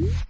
Mm-hmm.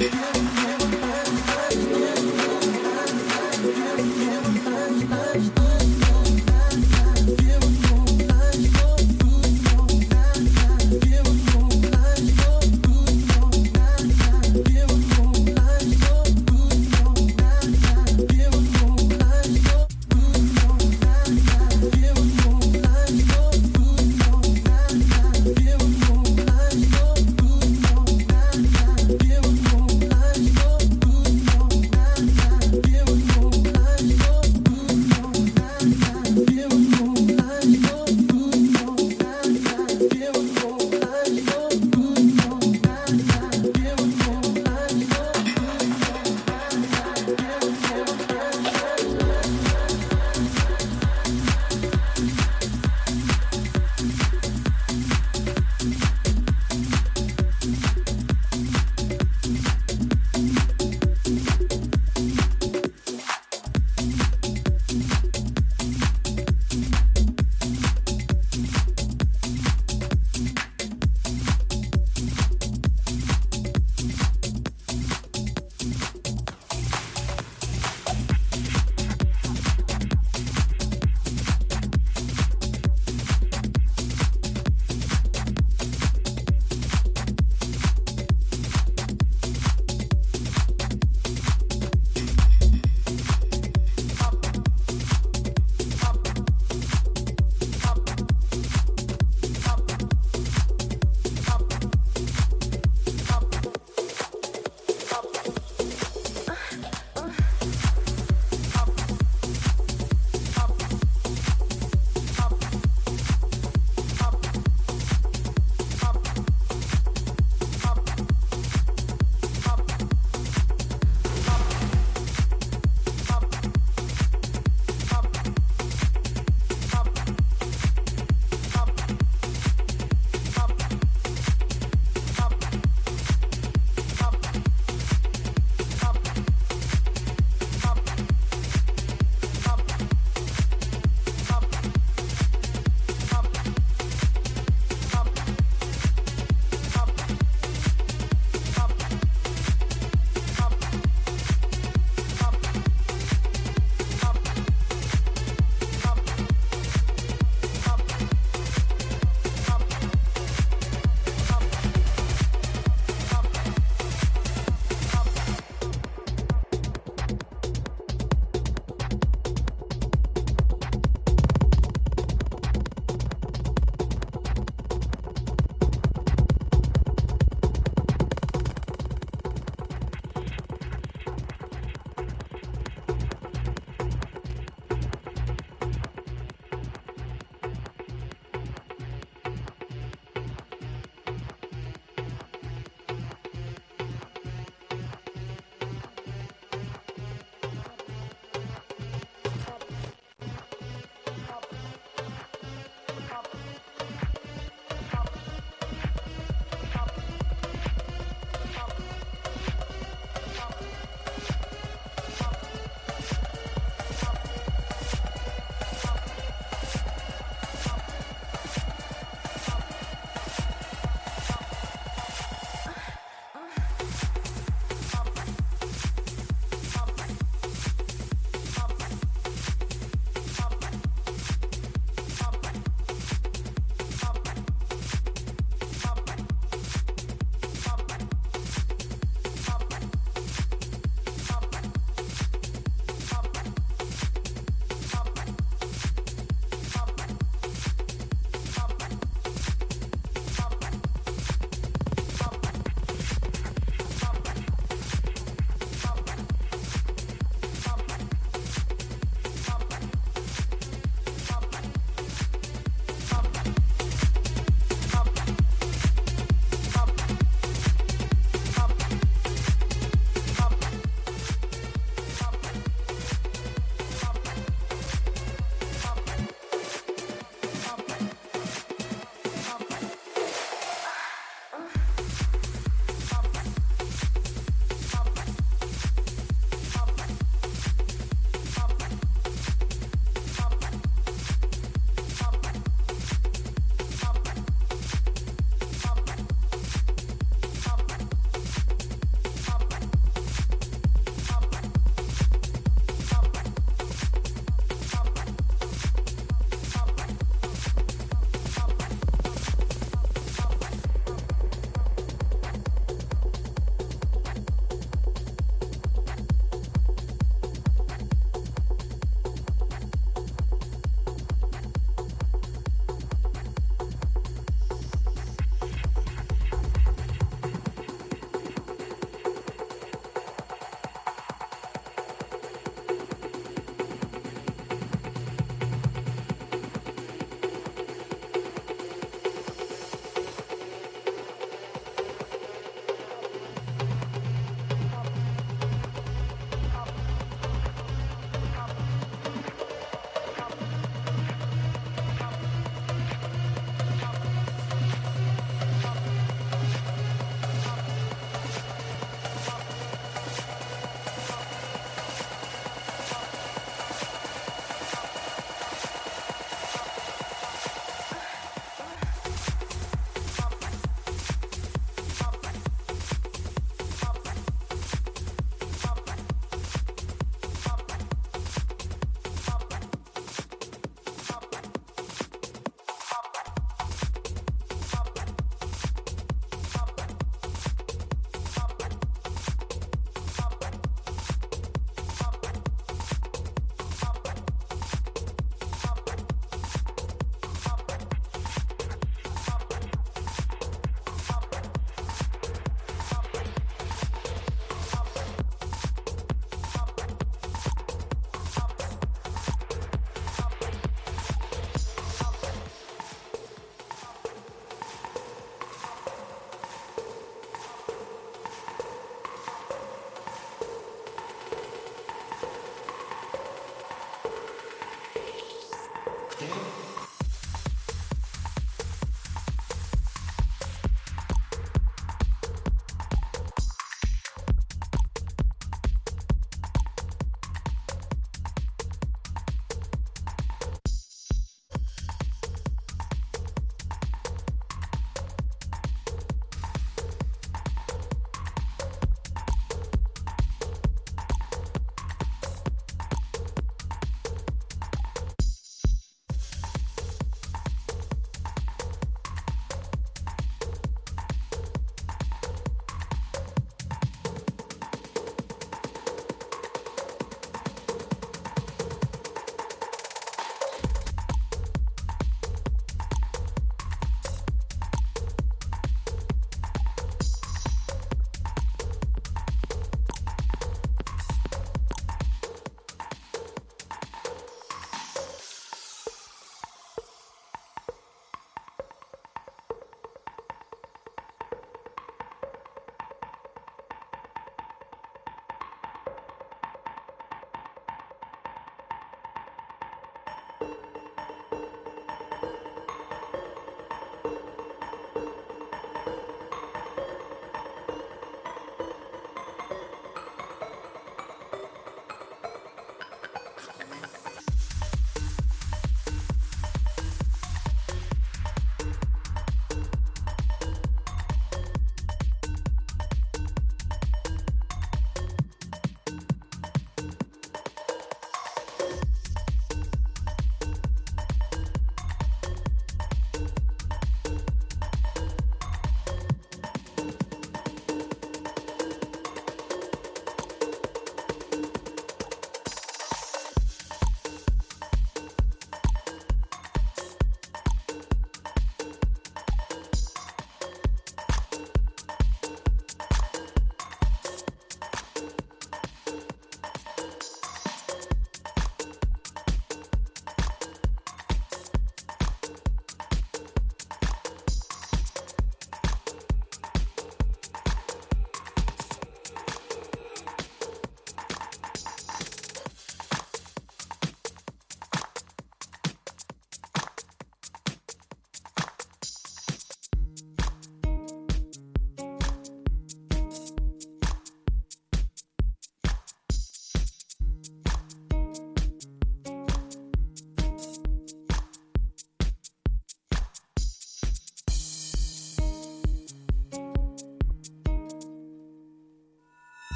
Yeah.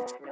Thank you.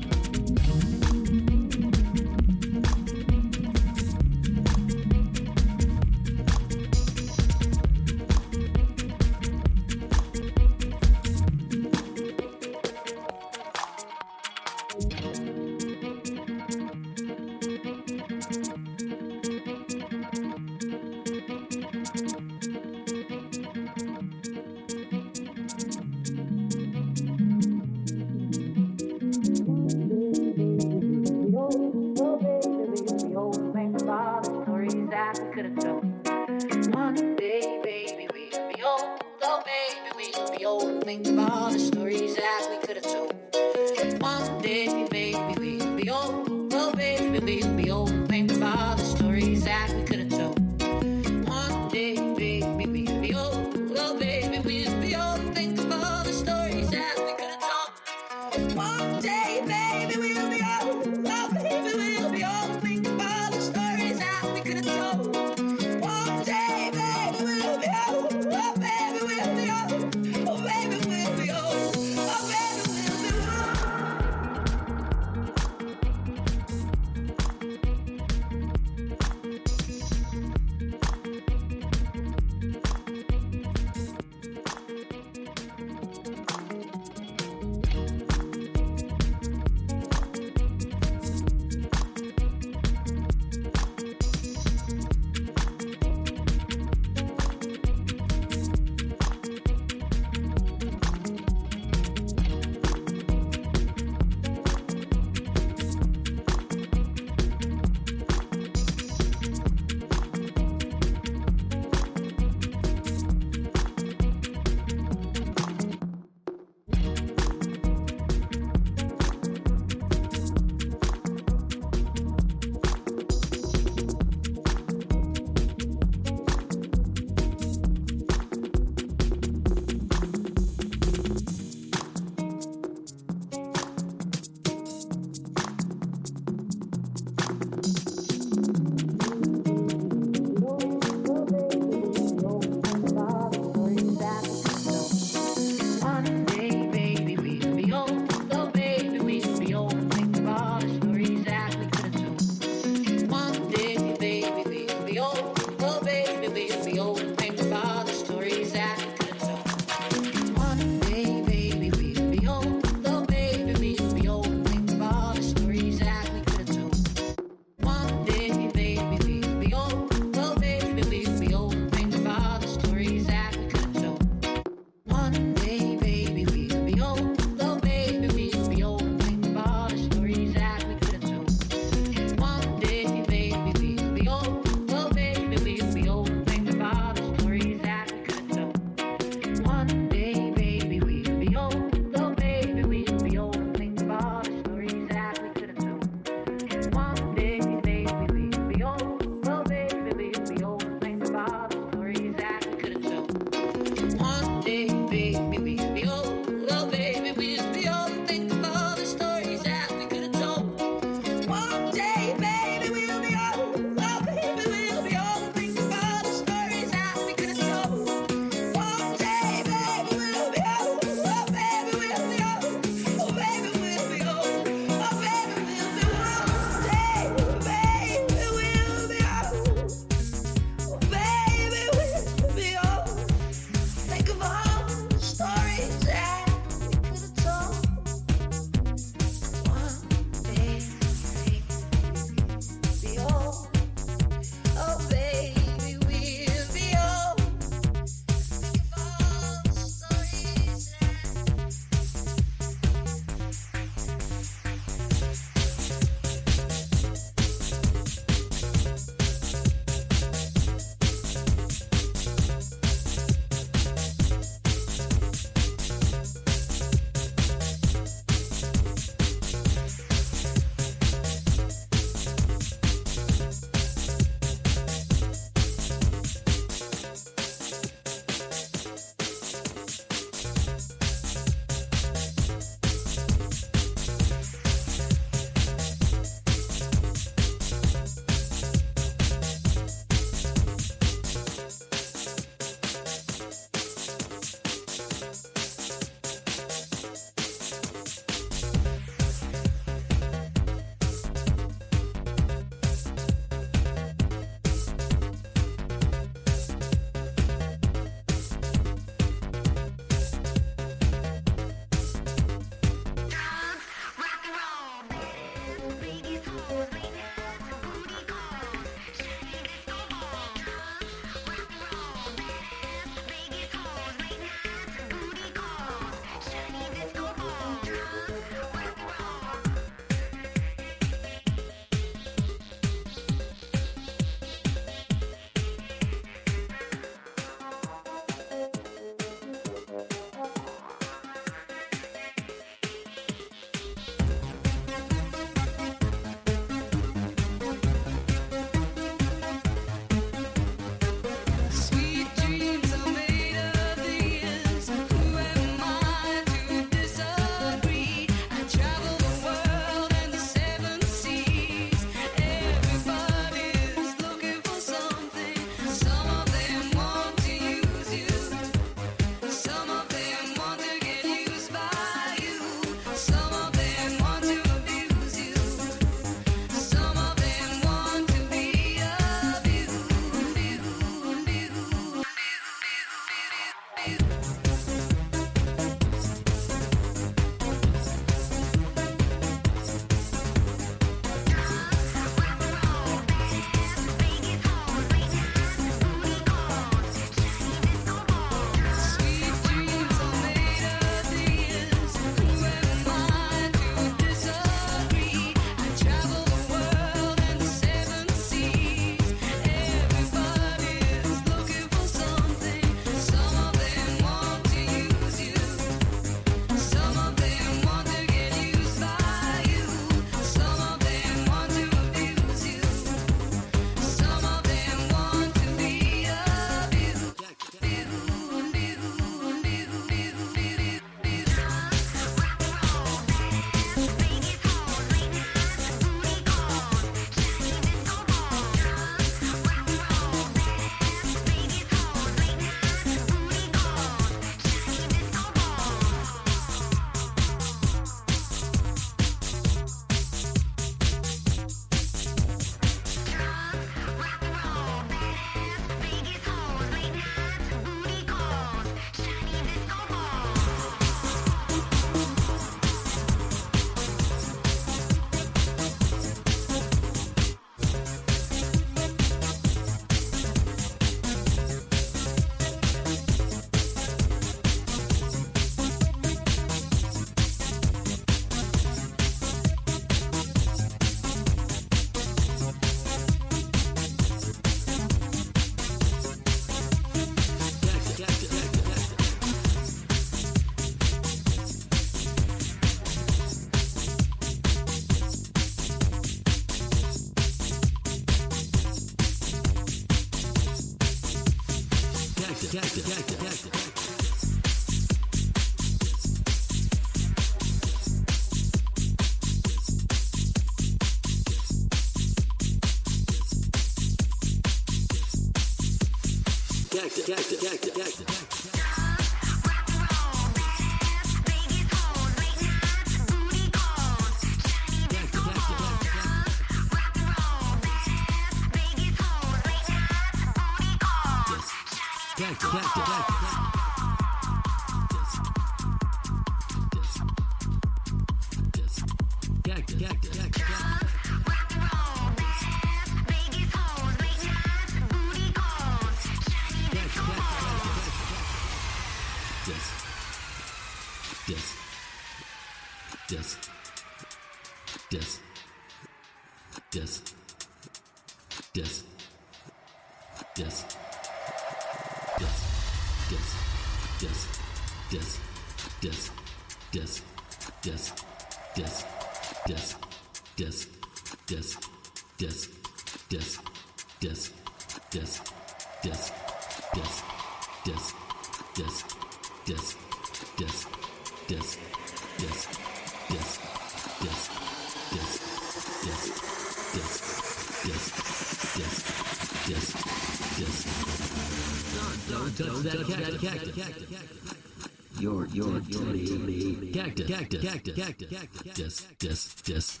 Cactus, cactus, cactus, cactus.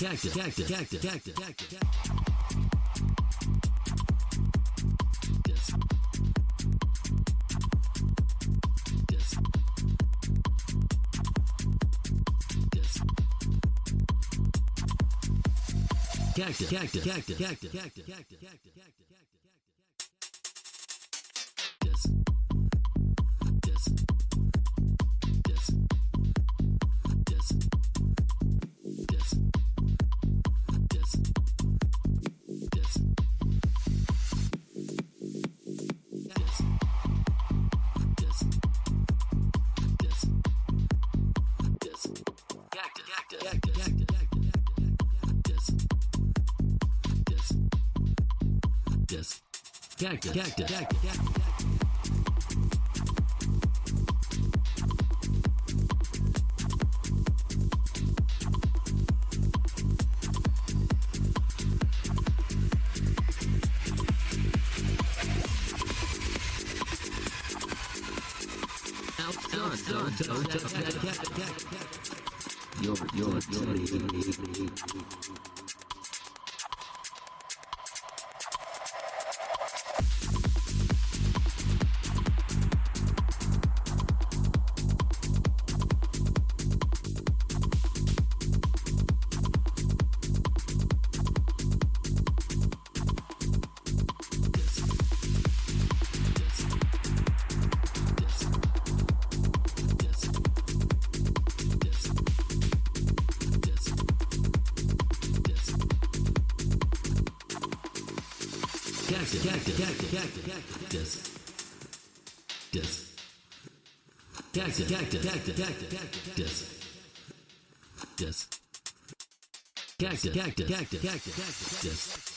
Cactus, cactus, cactus, cactus, cactus. Cactus, cactus, cactus, cactus, cactus, cactus, cactus, Cactus, cactus, cactus, cactus. You're, you're, you're, Cactus, Cactus, cactus, cactus, cactus, cactus. Dis.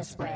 Easy to